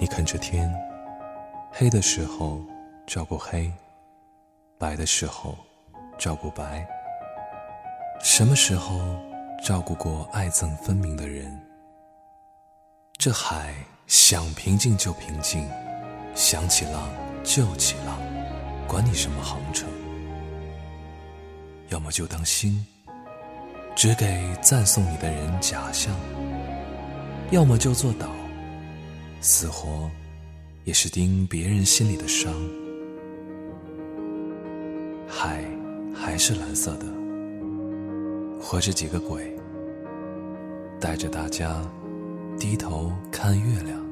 你看着天，黑的时候照顾黑，白的时候照顾白。什么时候照顾过爱憎分明的人？这海想平静就平静，想起浪就起浪，管你什么航程。要么就当心，只给赞颂你的人假象；要么就做岛，死活也是盯别人心里的伤。海还是蓝色的，活着几个鬼，带着大家低头看月亮。